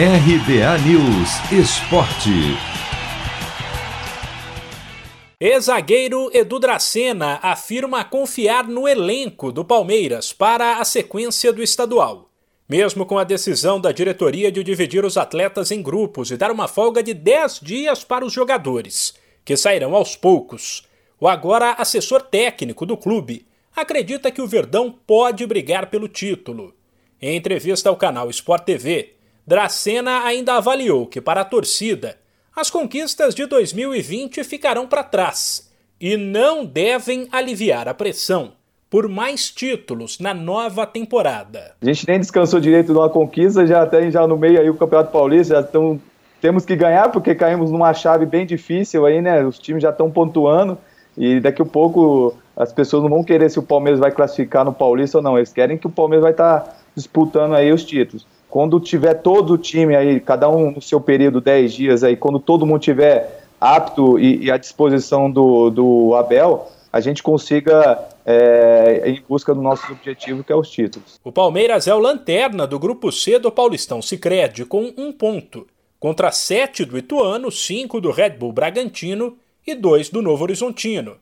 RBA News Esporte. Ex-zagueiro Edu Dracena afirma confiar no elenco do Palmeiras para a sequência do estadual. Mesmo com a decisão da diretoria de dividir os atletas em grupos e dar uma folga de 10 dias para os jogadores, que sairão aos poucos, o agora assessor técnico do clube acredita que o Verdão pode brigar pelo título. Em entrevista ao canal Sport TV, Dracena ainda avaliou que, para a torcida, as conquistas de 2020 ficarão para trás e não devem aliviar a pressão por mais títulos na nova temporada. A gente nem descansou direito de uma conquista, já tem já no meio aí o Campeonato Paulista, já temos que ganhar porque caímos numa chave bem difícil aí, né? Os times já estão pontuando e daqui a pouco as pessoas não vão querer se o Palmeiras vai classificar no Paulista ou não, eles querem que o Palmeiras vai estar tá disputando aí os títulos. Quando tiver todo o time aí, cada um no seu período, 10 dias aí, quando todo mundo tiver apto e, e à disposição do, do Abel, a gente consiga é, em busca do nosso objetivo, que é os títulos. O Palmeiras é o lanterna do grupo C do Paulistão Sicredi com um ponto, contra sete do Ituano, cinco do Red Bull Bragantino e dois do Novo Horizontino.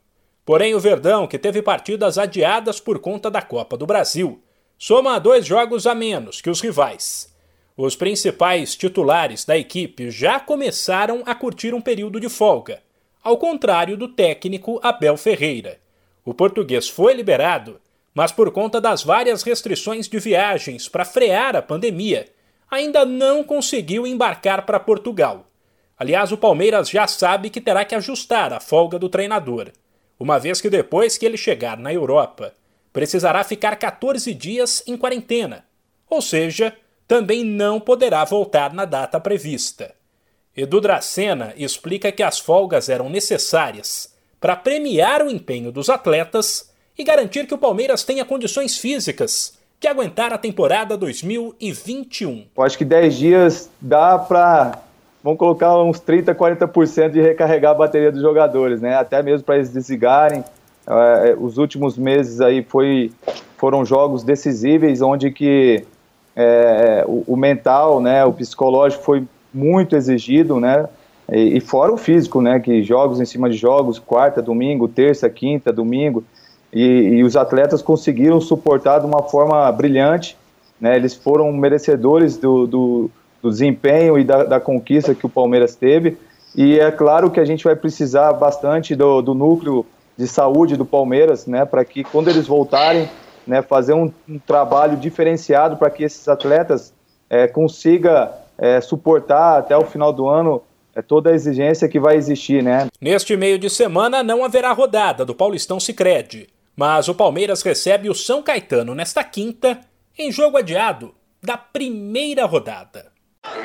Porém, o Verdão, que teve partidas adiadas por conta da Copa do Brasil, soma dois jogos a menos que os rivais. Os principais titulares da equipe já começaram a curtir um período de folga, ao contrário do técnico Abel Ferreira. O português foi liberado, mas por conta das várias restrições de viagens para frear a pandemia, ainda não conseguiu embarcar para Portugal. Aliás, o Palmeiras já sabe que terá que ajustar a folga do treinador uma vez que depois que ele chegar na Europa, precisará ficar 14 dias em quarentena, ou seja, também não poderá voltar na data prevista. Edu Dracena explica que as folgas eram necessárias para premiar o empenho dos atletas e garantir que o Palmeiras tenha condições físicas de aguentar a temporada 2021. Eu acho que 10 dias dá para vamos colocar uns 30%, 40% de recarregar a bateria dos jogadores, né? Até mesmo para eles desligarem. É, é, os últimos meses aí foi, foram jogos decisíveis, onde que é, o, o, mental, né, o psicológico foi muito exigido, né? E, e, fora o físico, né? Que jogos em cima de jogos, quarta, domingo, terça, quinta, domingo. E, e os atletas conseguiram suportar de uma forma brilhante, né? Eles foram merecedores do, do do desempenho e da, da, conquista que o Palmeiras teve. E é claro que a gente vai precisar bastante do, do núcleo de saúde do Palmeiras, né, para que quando eles voltarem, né, fazer um, um trabalho diferenciado para que esses atletas é, consiga é, suportar até o final do ano é, toda a exigência que vai existir, né? Neste meio de semana não haverá rodada do Paulistão Sicredi, mas o Palmeiras recebe o São Caetano nesta quinta em jogo adiado da primeira rodada.